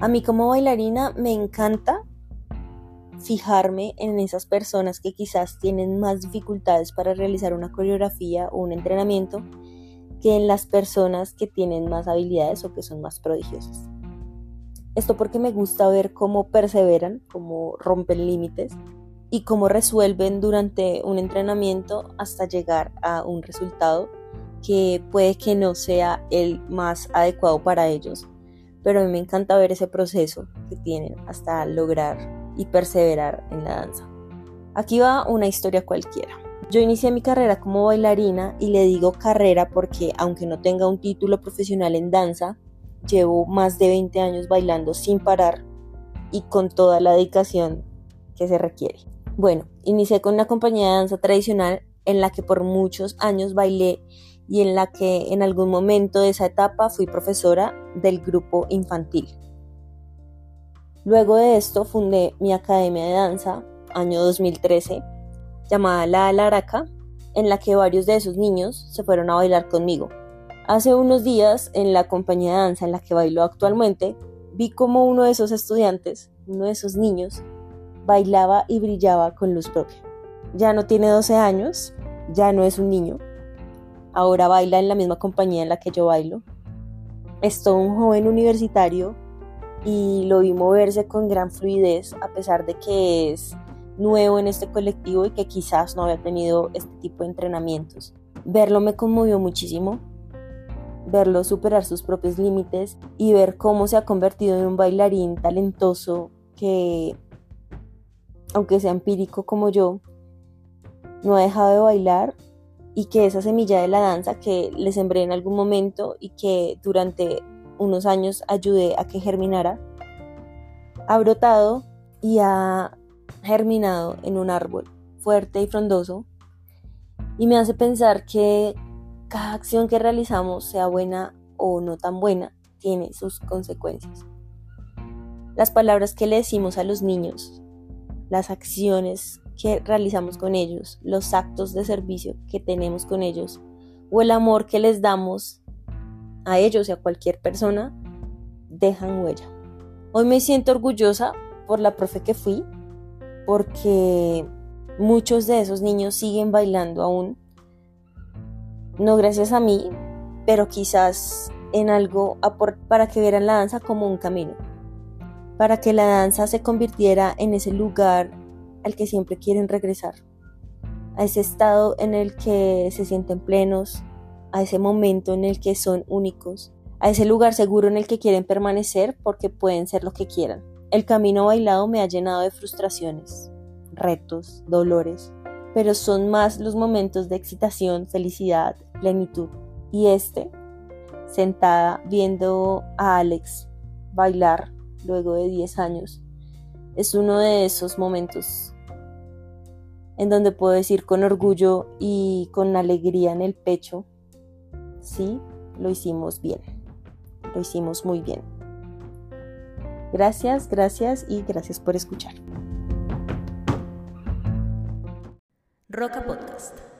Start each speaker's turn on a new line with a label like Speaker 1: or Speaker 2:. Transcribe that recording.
Speaker 1: A mí como bailarina me encanta fijarme en esas personas que quizás tienen más dificultades para realizar una coreografía o un entrenamiento que en las personas que tienen más habilidades o que son más prodigiosas. Esto porque me gusta ver cómo perseveran, cómo rompen límites y cómo resuelven durante un entrenamiento hasta llegar a un resultado que puede que no sea el más adecuado para ellos, pero a mí me encanta ver ese proceso que tienen hasta lograr y perseverar en la danza. Aquí va una historia cualquiera. Yo inicié mi carrera como bailarina y le digo carrera porque aunque no tenga un título profesional en danza, llevo más de 20 años bailando sin parar y con toda la dedicación que se requiere. Bueno, inicié con una compañía de danza tradicional en la que por muchos años bailé y en la que en algún momento de esa etapa fui profesora del grupo infantil. Luego de esto fundé mi academia de danza, año 2013, llamada La Alaraca, en la que varios de esos niños se fueron a bailar conmigo. Hace unos días, en la compañía de danza en la que bailo actualmente, vi como uno de esos estudiantes, uno de esos niños, bailaba y brillaba con luz propia. Ya no tiene 12 años, ya no es un niño, ahora baila en la misma compañía en la que yo bailo. Es todo un joven universitario y lo vi moverse con gran fluidez a pesar de que es nuevo en este colectivo y que quizás no había tenido este tipo de entrenamientos. Verlo me conmovió muchísimo, verlo superar sus propios límites y ver cómo se ha convertido en un bailarín talentoso que aunque sea empírico como yo, no ha dejado de bailar y que esa semilla de la danza que le sembré en algún momento y que durante unos años ayudé a que germinara, ha brotado y ha germinado en un árbol fuerte y frondoso y me hace pensar que cada acción que realizamos, sea buena o no tan buena, tiene sus consecuencias. Las palabras que le decimos a los niños las acciones que realizamos con ellos, los actos de servicio que tenemos con ellos o el amor que les damos a ellos y a cualquier persona, dejan huella. Hoy me siento orgullosa por la profe que fui, porque muchos de esos niños siguen bailando aún, no gracias a mí, pero quizás en algo para que vieran la danza como un camino para que la danza se convirtiera en ese lugar al que siempre quieren regresar, a ese estado en el que se sienten plenos, a ese momento en el que son únicos, a ese lugar seguro en el que quieren permanecer porque pueden ser lo que quieran. El camino bailado me ha llenado de frustraciones, retos, dolores, pero son más los momentos de excitación, felicidad, plenitud. Y este, sentada viendo a Alex bailar luego de 10 años, es uno de esos momentos en donde puedo decir con orgullo y con alegría en el pecho, sí, lo hicimos bien, lo hicimos muy bien. Gracias, gracias y gracias por escuchar.
Speaker 2: Roca Podcast.